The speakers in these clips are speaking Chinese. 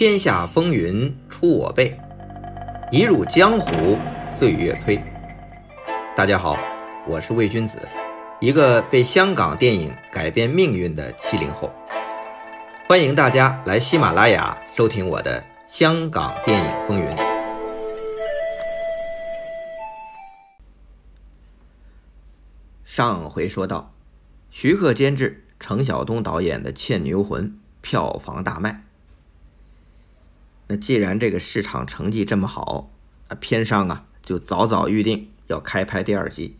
天下风云出我辈，一入江湖岁月催。大家好，我是魏君子，一个被香港电影改变命运的七零后。欢迎大家来喜马拉雅收听我的《香港电影风云》。上回说到，徐克监制、程晓东导演的《倩女幽魂》票房大卖。那既然这个市场成绩这么好，啊片商啊就早早预定要开拍第二集。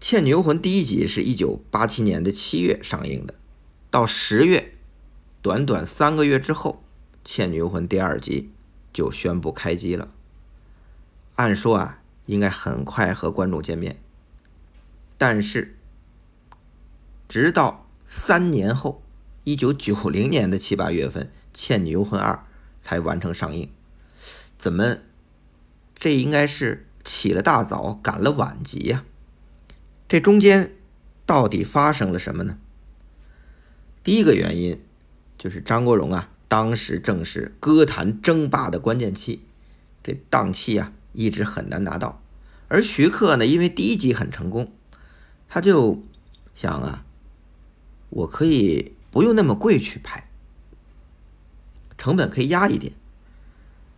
《倩女幽魂》第一集是一九八七年的七月上映的，到十月，短短三个月之后，《倩女幽魂》第二集就宣布开机了。按说啊，应该很快和观众见面，但是，直到三年后，一九九零年的七八月份。《倩女幽魂二》才完成上映，怎么？这应该是起了大早，赶了晚集呀？这中间到底发生了什么呢？第一个原因就是张国荣啊，当时正是歌坛争霸的关键期，这档期啊一直很难拿到。而徐克呢，因为第一集很成功，他就想啊，我可以不用那么贵去拍。成本可以压一点，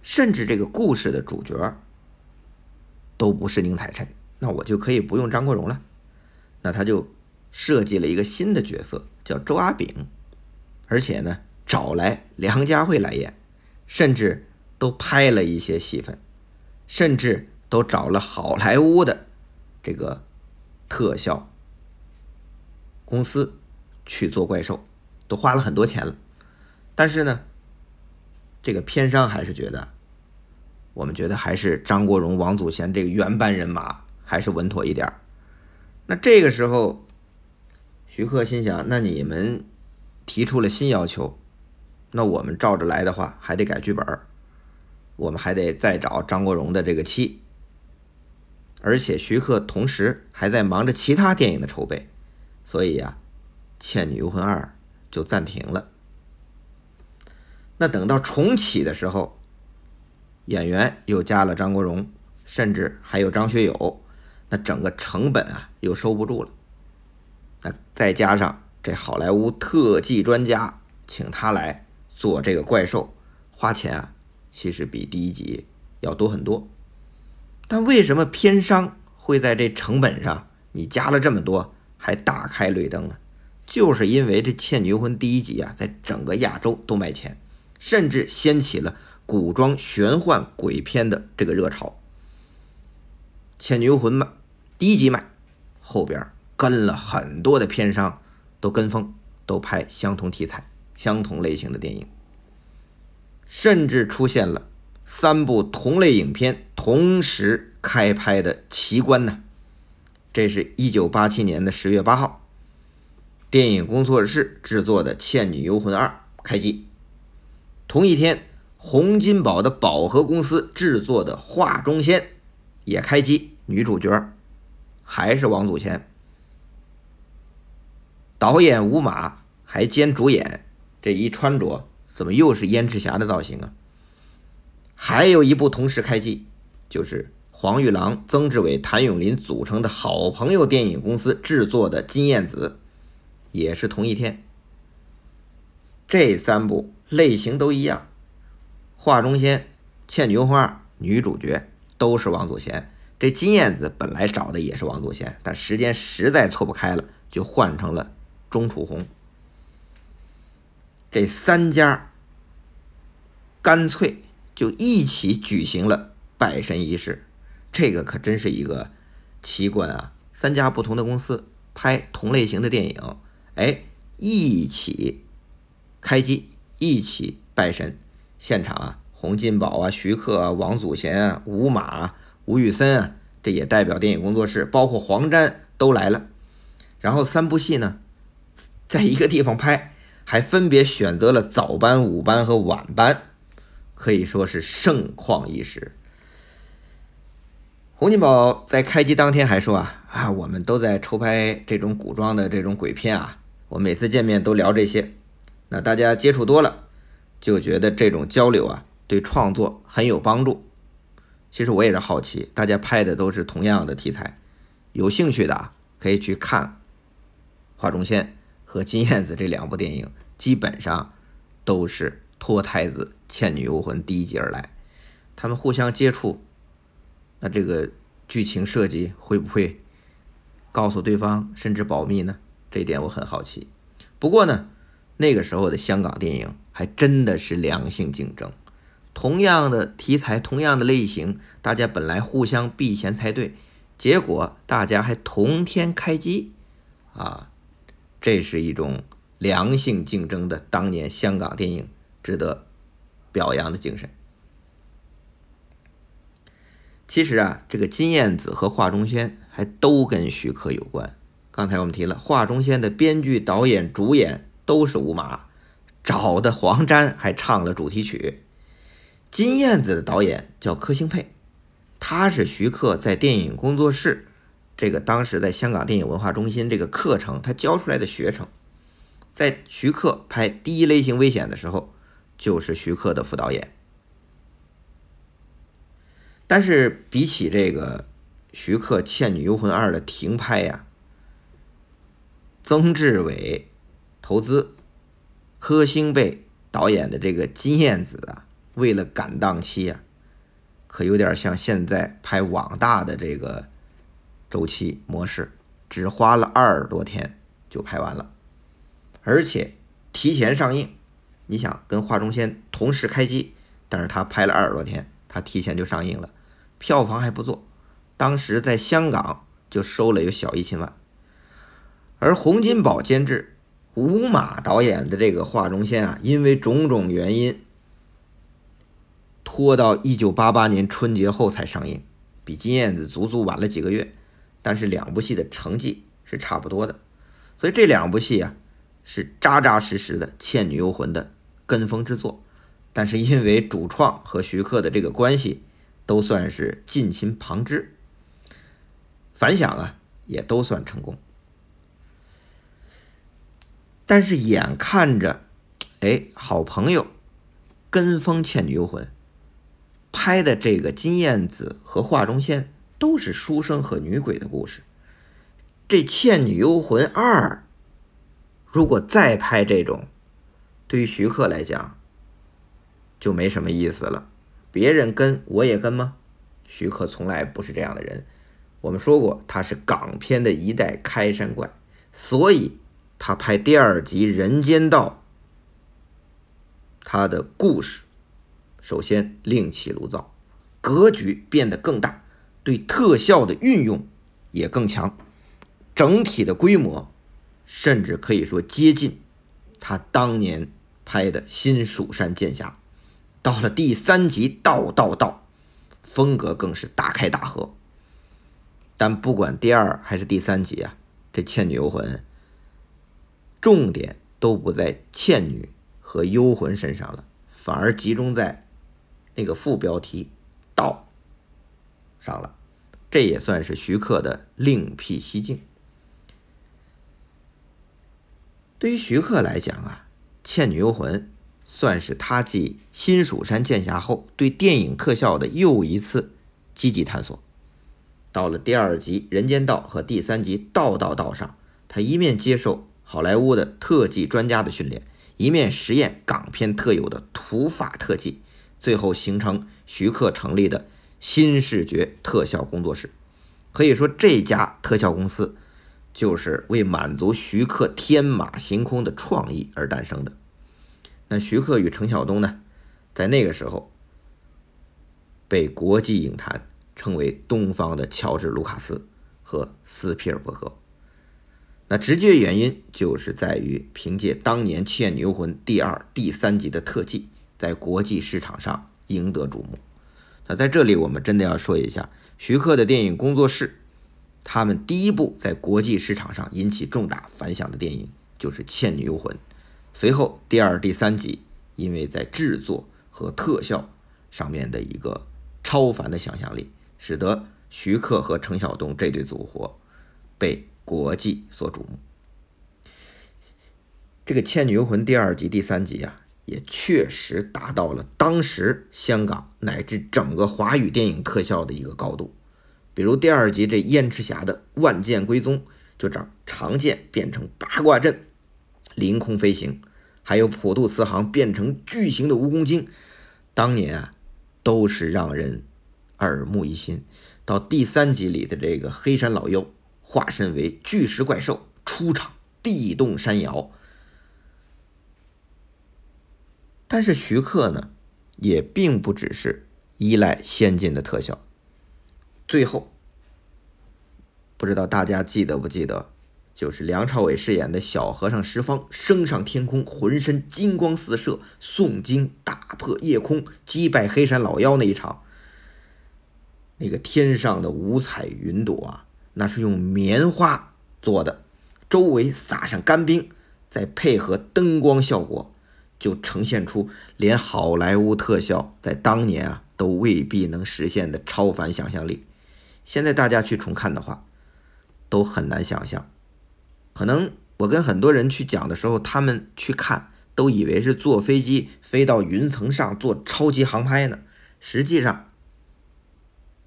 甚至这个故事的主角都不是宁采臣，那我就可以不用张国荣了。那他就设计了一个新的角色，叫周阿炳，而且呢找来梁家辉来演，甚至都拍了一些戏份，甚至都找了好莱坞的这个特效公司去做怪兽，都花了很多钱了。但是呢。这个片商还是觉得，我们觉得还是张国荣、王祖贤这个原班人马还是稳妥一点那这个时候，徐克心想：那你们提出了新要求，那我们照着来的话，还得改剧本我们还得再找张国荣的这个妻。而且徐克同时还在忙着其他电影的筹备，所以呀，《倩女幽魂二》就暂停了。那等到重启的时候，演员又加了张国荣，甚至还有张学友，那整个成本啊又收不住了。那再加上这好莱坞特技专家请他来做这个怪兽，花钱啊其实比第一集要多很多。但为什么片商会在这成本上你加了这么多还大开绿灯呢？就是因为这《倩女幽魂》第一集啊，在整个亚洲都卖钱。甚至掀起了古装玄幻鬼片的这个热潮，《倩女幽魂》卖第一集卖，后边跟了很多的片商都跟风，都拍相同题材、相同类型的电影，甚至出现了三部同类影片同时开拍的奇观呢。这是一九八七年的十月八号，电影工作室制作的《倩女幽魂二》开机。同一天，洪金宝的宝和公司制作的《画中仙》也开机，女主角还是王祖贤，导演吴马还兼主演。这一穿着，怎么又是燕赤霞的造型啊？还有一部同时开机，就是黄玉郎、曾志伟、谭咏麟组成的好朋友电影公司制作的《金燕子》，也是同一天。这三部。类型都一样，《画中仙》《倩女幽魂二》女主角都是王祖贤。这金燕子本来找的也是王祖贤，但时间实在错不开了，就换成了钟楚红。这三家干脆就一起举行了拜神仪式，这个可真是一个奇观啊！三家不同的公司拍同类型的电影，哎，一起开机。一起拜神，现场啊，洪金宝啊、徐克啊、王祖贤啊、吴马、吴宇森啊，这也代表电影工作室，包括黄沾都来了。然后三部戏呢，在一个地方拍，还分别选择了早班、午班和晚班，可以说是盛况一时。洪金宝在开机当天还说啊啊，我们都在筹拍这种古装的这种鬼片啊，我每次见面都聊这些。那大家接触多了，就觉得这种交流啊，对创作很有帮助。其实我也是好奇，大家拍的都是同样的题材，有兴趣的啊，可以去看《画中仙》和《金燕子》这两部电影，基本上都是脱胎自《倩女幽魂》第一集而来。他们互相接触，那这个剧情设计会不会告诉对方，甚至保密呢？这一点我很好奇。不过呢，那个时候的香港电影还真的是良性竞争。同样的题材，同样的类型，大家本来互相避嫌才对，结果大家还同天开机，啊，这是一种良性竞争的当年香港电影值得表扬的精神。其实啊，这个金燕子和华中仙还都跟徐克有关。刚才我们提了，华中仙的编剧、导演、主演都是吴马，找的黄沾还唱了主题曲。金燕子的导演叫柯星佩，他是徐克在电影工作室，这个当时在香港电影文化中心这个课程他教出来的学生，在徐克拍《第一类型危险》的时候，就是徐克的副导演。但是比起这个徐克《倩女幽魂二》的停拍呀，曾志伟投资，柯星贝导演的这个金燕子啊。为了赶档期啊，可有点像现在拍网大的这个周期模式，只花了二十多天就拍完了，而且提前上映。你想跟画中仙同时开机，但是他拍了二十多天，他提前就上映了，票房还不错，当时在香港就收了有小一千万。而洪金宝监制、吴马导演的这个画中仙啊，因为种种原因。拖到一九八八年春节后才上映，比金燕子足足晚了几个月，但是两部戏的成绩是差不多的，所以这两部戏啊是扎扎实实的《倩女幽魂》的跟风之作。但是因为主创和徐克的这个关系，都算是近亲旁支，反响啊也都算成功。但是眼看着，哎，好朋友跟风《倩女幽魂》。拍的这个金燕子和画中仙都是书生和女鬼的故事，这《倩女幽魂二》如果再拍这种，对于徐克来讲就没什么意思了。别人跟我也跟吗？徐克从来不是这样的人。我们说过他是港片的一代开山怪，所以他拍第二集《人间道》，他的故事。首先另起炉灶，格局变得更大，对特效的运用也更强，整体的规模甚至可以说接近他当年拍的《新蜀山剑侠》。到了第三集，道道道，风格更是大开大合。但不管第二还是第三集啊，这《倩女幽魂》重点都不在倩女和幽魂身上了，反而集中在。那个副标题“道”上了，这也算是徐克的另辟蹊径。对于徐克来讲啊，《倩女幽魂》算是他继《新蜀山剑侠》后对电影特效的又一次积极探索。到了第二集《人间道》和第三集《道道道》上，他一面接受好莱坞的特技专家的训练，一面实验港片特有的土法特技。最后形成徐克成立的新视觉特效工作室，可以说这家特效公司就是为满足徐克天马行空的创意而诞生的。那徐克与程晓东呢，在那个时候被国际影坛称为东方的乔治·卢卡斯和斯皮尔伯格。那直接原因就是在于凭借当年《倩女幽魂》第二、第三集的特技。在国际市场上赢得瞩目。那在这里，我们真的要说一下徐克的电影工作室，他们第一部在国际市场上引起重大反响的电影就是《倩女幽魂》。随后，第二、第三集因为在制作和特效上面的一个超凡的想象力，使得徐克和程晓东这对组合被国际所瞩目。这个《倩女幽魂》第二集、第三集啊。也确实达到了当时香港乃至整个华语电影特效的一个高度。比如第二集这燕赤霞的万剑归宗，就长长剑变成八卦阵，凌空飞行；还有普渡慈航变成巨型的蜈蚣精，当年啊都是让人耳目一新。到第三集里的这个黑山老妖化身为巨石怪兽出场，地动山摇。但是徐克呢，也并不只是依赖先进的特效。最后，不知道大家记得不记得，就是梁朝伟饰演的小和尚石方升上天空，浑身金光四射，诵经打破夜空，击败黑山老妖那一场。那个天上的五彩云朵啊，那是用棉花做的，周围撒上干冰，再配合灯光效果。就呈现出连好莱坞特效在当年啊都未必能实现的超凡想象力。现在大家去重看的话，都很难想象。可能我跟很多人去讲的时候，他们去看都以为是坐飞机飞到云层上做超级航拍呢。实际上，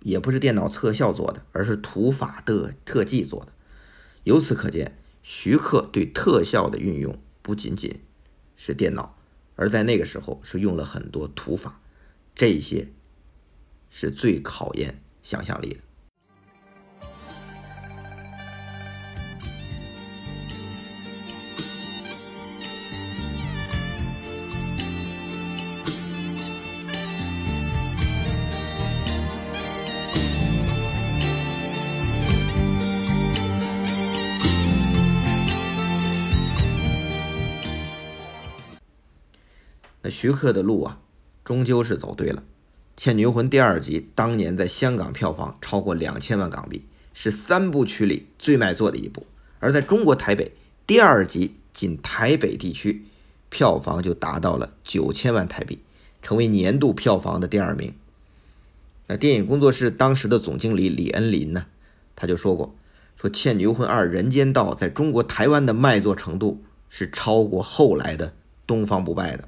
也不是电脑特效做的，而是土法的特技做的。由此可见，徐克对特效的运用不仅仅是电脑。而在那个时候，是用了很多土法，这些是最考验想象力的。徐克的路啊，终究是走对了。《倩女幽魂》第二集当年在香港票房超过两千万港币，是三部曲里最卖座的一部。而在中国台北，第二集仅台北地区票房就达到了九千万台币，成为年度票房的第二名。那电影工作室当时的总经理李恩林呢，他就说过：“说《倩女幽魂二：人间道》在中国台湾的卖座程度是超过后来的《东方不败》的。”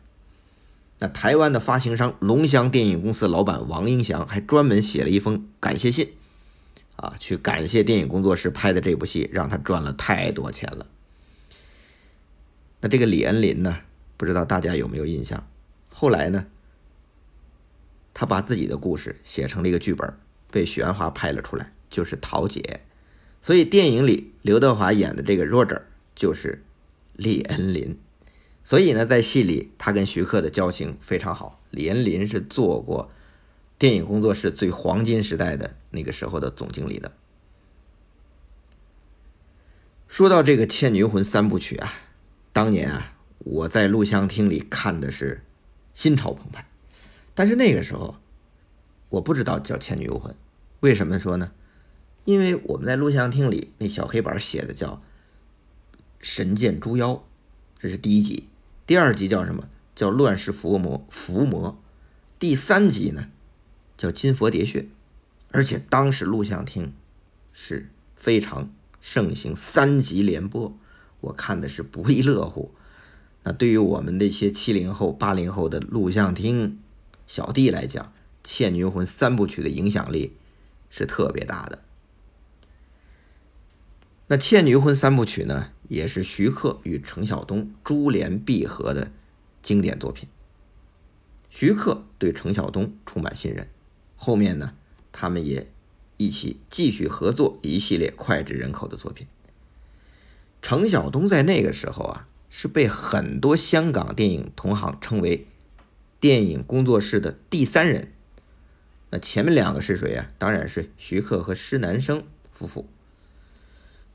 那台湾的发行商龙翔电影公司老板王英祥还专门写了一封感谢信，啊，去感谢电影工作室拍的这部戏让他赚了太多钱了。那这个李恩林呢，不知道大家有没有印象？后来呢，他把自己的故事写成了一个剧本，被许鞍华拍了出来，就是《桃姐》。所以电影里刘德华演的这个 Roger 就是李恩林。所以呢，在戏里，他跟徐克的交情非常好。李恩林是做过电影工作室最黄金时代的那个时候的总经理的。说到这个《倩女幽魂》三部曲啊，当年啊，我在录像厅里看的是心潮澎湃。但是那个时候，我不知道叫《倩女幽魂》，为什么说呢？因为我们在录像厅里那小黑板写的叫《神剑猪妖》，这是第一集。第二集叫什么？叫乱世伏魔伏魔。第三集呢，叫金佛叠穴。而且当时录像厅是非常盛行三集连播，我看的是不亦乐乎。那对于我们那些七零后、八零后的录像厅小弟来讲，《倩女幽魂》三部曲的影响力是特别大的。那《倩女幽魂》三部曲呢？也是徐克与程晓东珠联璧合的经典作品。徐克对程晓东充满信任，后面呢，他们也一起继续合作一系列脍炙人口的作品。程晓东在那个时候啊，是被很多香港电影同行称为电影工作室的第三人。那前面两个是谁啊？当然是徐克和施南生夫妇。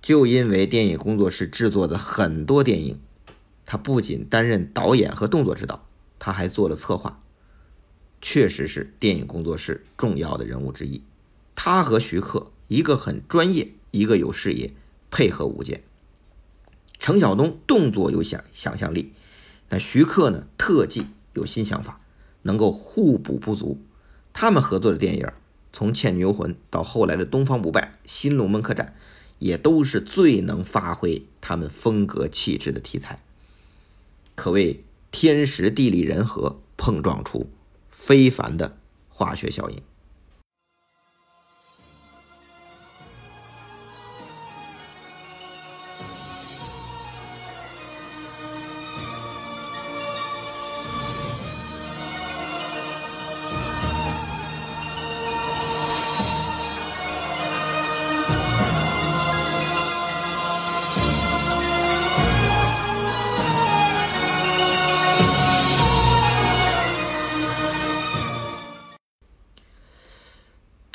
就因为电影工作室制作的很多电影，他不仅担任导演和动作指导，他还做了策划，确实是电影工作室重要的人物之一。他和徐克一个很专业，一个有视野，配合无间。程晓东动作有想想象力，那徐克呢特技有新想法，能够互补不足。他们合作的电影，从《倩女幽魂》到后来的《东方不败》《新龙门客栈》。也都是最能发挥他们风格气质的题材，可谓天时地利人和碰撞出非凡的化学效应。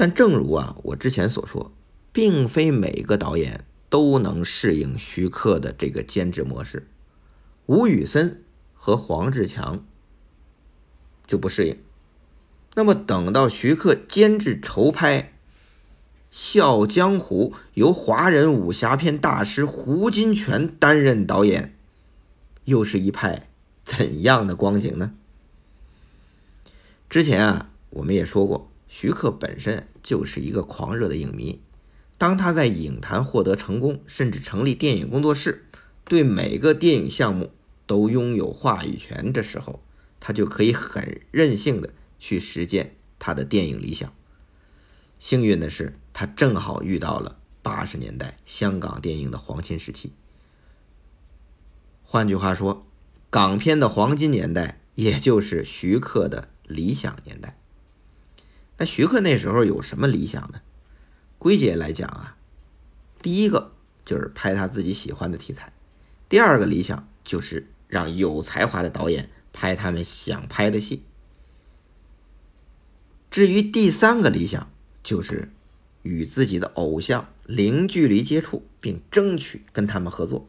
但正如啊，我之前所说，并非每个导演都能适应徐克的这个监制模式。吴宇森和黄志强就不适应。那么等到徐克监制筹拍《笑江湖》，由华人武侠片大师胡金铨担任导演，又是一派怎样的光景呢？之前啊，我们也说过。徐克本身就是一个狂热的影迷，当他在影坛获得成功，甚至成立电影工作室，对每个电影项目都拥有话语权的时候，他就可以很任性的去实践他的电影理想。幸运的是，他正好遇到了八十年代香港电影的黄金时期。换句话说，港片的黄金年代，也就是徐克的理想年代。那徐克那时候有什么理想呢？归结来讲啊，第一个就是拍他自己喜欢的题材，第二个理想就是让有才华的导演拍他们想拍的戏。至于第三个理想，就是与自己的偶像零距离接触，并争取跟他们合作。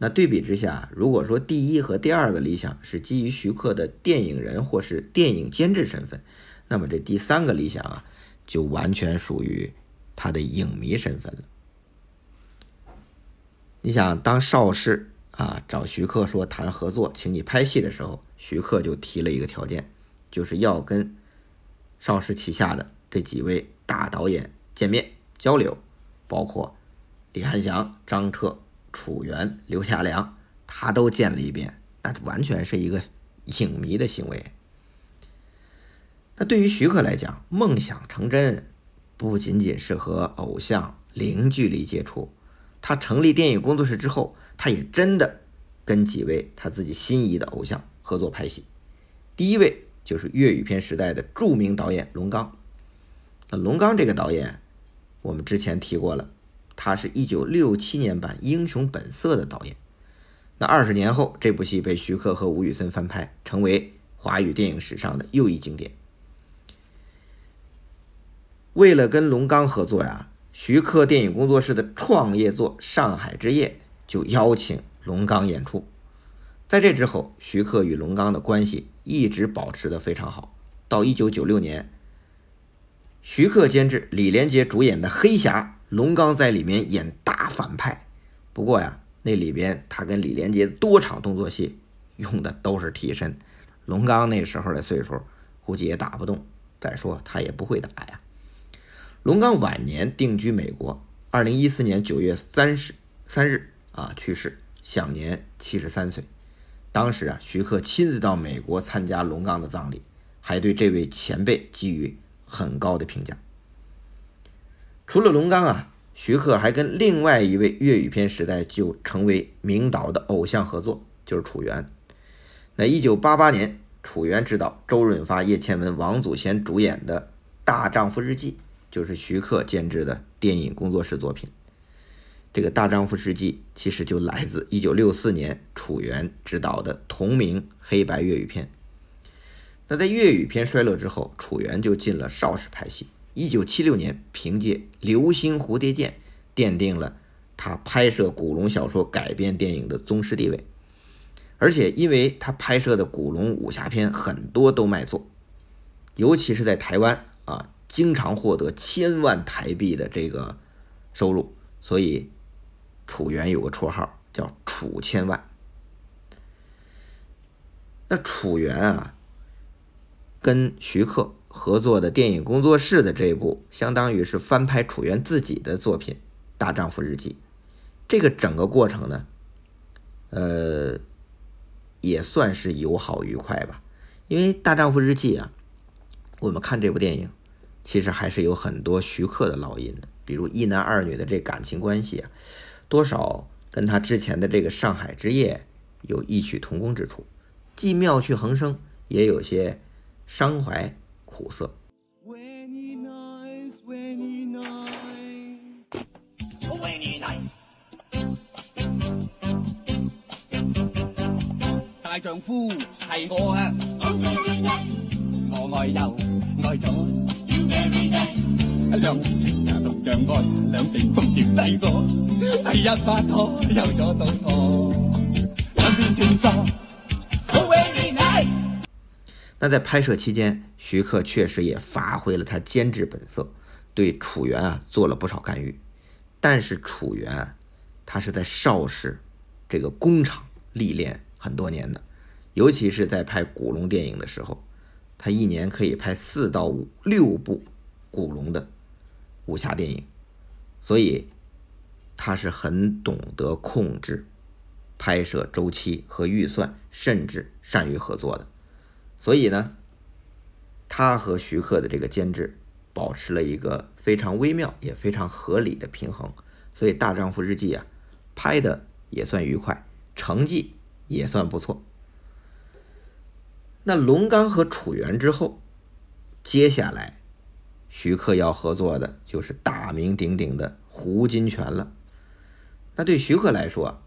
那对比之下，如果说第一和第二个理想是基于徐克的电影人或是电影监制身份，那么这第三个理想啊，就完全属于他的影迷身份了。你想，当邵氏啊找徐克说谈合作，请你拍戏的时候，徐克就提了一个条件，就是要跟邵氏旗下的这几位大导演见面交流，包括李翰祥、张彻。楚原、刘夏良，他都见了一遍，那完全是一个影迷的行为。那对于徐克来讲，梦想成真不仅仅是和偶像零距离接触，他成立电影工作室之后，他也真的跟几位他自己心仪的偶像合作拍戏。第一位就是粤语片时代的著名导演龙刚。那龙刚这个导演，我们之前提过了。他是一九六七年版《英雄本色》的导演。那二十年后，这部戏被徐克和吴宇森翻拍，成为华语电影史上的又一经典。为了跟龙刚合作呀，徐克电影工作室的创业作《上海之夜》就邀请龙刚演出。在这之后，徐克与龙刚的关系一直保持的非常好。到一九九六年，徐克监制、李连杰主演的《黑侠》。龙刚在里面演大反派，不过呀，那里边他跟李连杰多场动作戏用的都是替身。龙刚那时候的岁数，估计也打不动。再说他也不会打呀。龙刚晚年定居美国，二零一四年九月三十三日啊去世，享年七十三岁。当时啊，徐克亲自到美国参加龙刚的葬礼，还对这位前辈给予很高的评价。除了龙刚啊，徐克还跟另外一位粤语片时代就成为名导的偶像合作，就是楚原。那一九八八年，楚原执导，周润发、叶倩文、王祖贤主演的《大丈夫日记》，就是徐克监制的电影工作室作品。这个《大丈夫日记》其实就来自一九六四年楚原执导的同名黑白粤语片。那在粤语片衰落之后，楚原就进了邵氏拍戏。一九七六年，凭借《流星蝴蝶剑》奠定了他拍摄古龙小说改编电影的宗师地位，而且因为他拍摄的古龙武侠片很多都卖座，尤其是在台湾啊，经常获得千万台币的这个收入，所以楚原有个绰号叫“楚千万”。那楚原啊，跟徐克。合作的电影工作室的这一部，相当于是翻拍楚原自己的作品《大丈夫日记》。这个整个过程呢，呃，也算是友好愉快吧。因为《大丈夫日记》啊，我们看这部电影，其实还是有很多徐克的烙印的，比如一男二女的这感情关系啊，多少跟他之前的这个《上海之夜》有异曲同工之处，既妙趣横生，也有些伤怀苦涩。大丈夫系我啊，我爱右爱左，两情呀同样爱，两情共甜低过，第一拍拖有咗到拖，两边穿梭。那在拍摄期间，徐克确实也发挥了他监制本色，对楚原啊做了不少干预。但是楚原啊，他是在邵氏这个工厂历练很多年的，尤其是在拍古龙电影的时候，他一年可以拍四到五六部古龙的武侠电影，所以他是很懂得控制拍摄周期和预算，甚至善于合作的。所以呢，他和徐克的这个监制保持了一个非常微妙也非常合理的平衡，所以《大丈夫日记》啊，拍的也算愉快，成绩也算不错。那龙刚和楚原之后，接下来徐克要合作的就是大名鼎鼎的胡金铨了。那对徐克来说，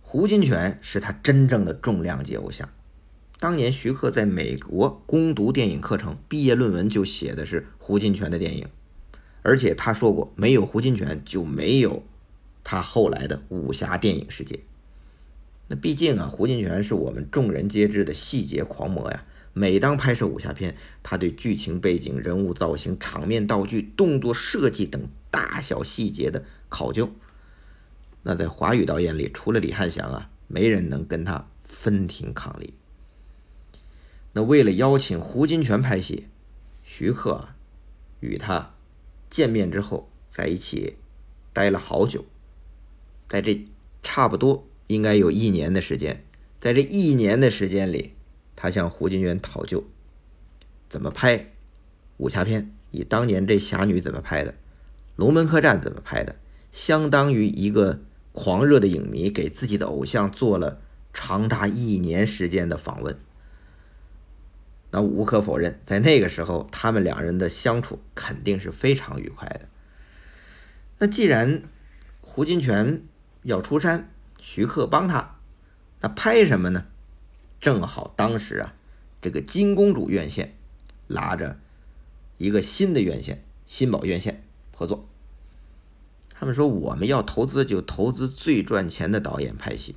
胡金铨是他真正的重量级偶像。当年徐克在美国攻读电影课程，毕业论文就写的是胡金铨的电影，而且他说过，没有胡金铨就没有他后来的武侠电影世界。那毕竟啊，胡金铨是我们众人皆知的细节狂魔呀。每当拍摄武侠片，他对剧情背景、人物造型、场面道具、动作设计等大小细节的考究，那在华语导演里，除了李翰祥啊，没人能跟他分庭抗礼。那为了邀请胡金铨拍戏，徐克与他见面之后，在一起待了好久，在这差不多应该有一年的时间，在这一年的时间里，他向胡金铨讨教怎么拍武侠片，以当年这侠女怎么拍的，《龙门客栈》怎么拍的，相当于一个狂热的影迷给自己的偶像做了长达一年时间的访问。那无可否认，在那个时候，他们两人的相处肯定是非常愉快的。那既然胡金铨要出山，徐克帮他，那拍什么呢？正好当时啊，这个金公主院线拉着一个新的院线新宝院线合作，他们说我们要投资就投资最赚钱的导演拍戏。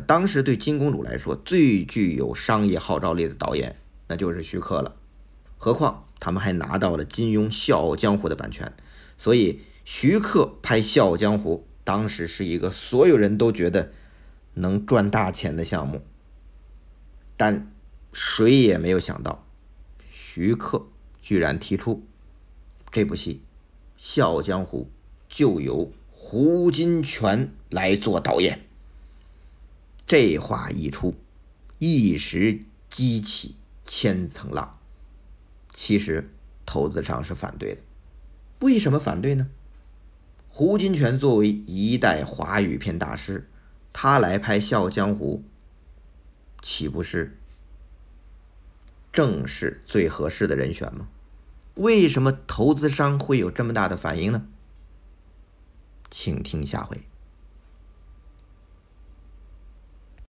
当时对金公主来说，最具有商业号召力的导演，那就是徐克了。何况他们还拿到了金庸《笑傲江湖》的版权，所以徐克拍《笑傲江湖》当时是一个所有人都觉得能赚大钱的项目。但谁也没有想到，徐克居然提出这部戏《笑傲江湖》就由胡金铨来做导演。这话一出，一时激起千层浪。其实投资商是反对的，为什么反对呢？胡金铨作为一代华语片大师，他来拍《笑傲江湖》，岂不是正是最合适的人选吗？为什么投资商会有这么大的反应呢？请听下回。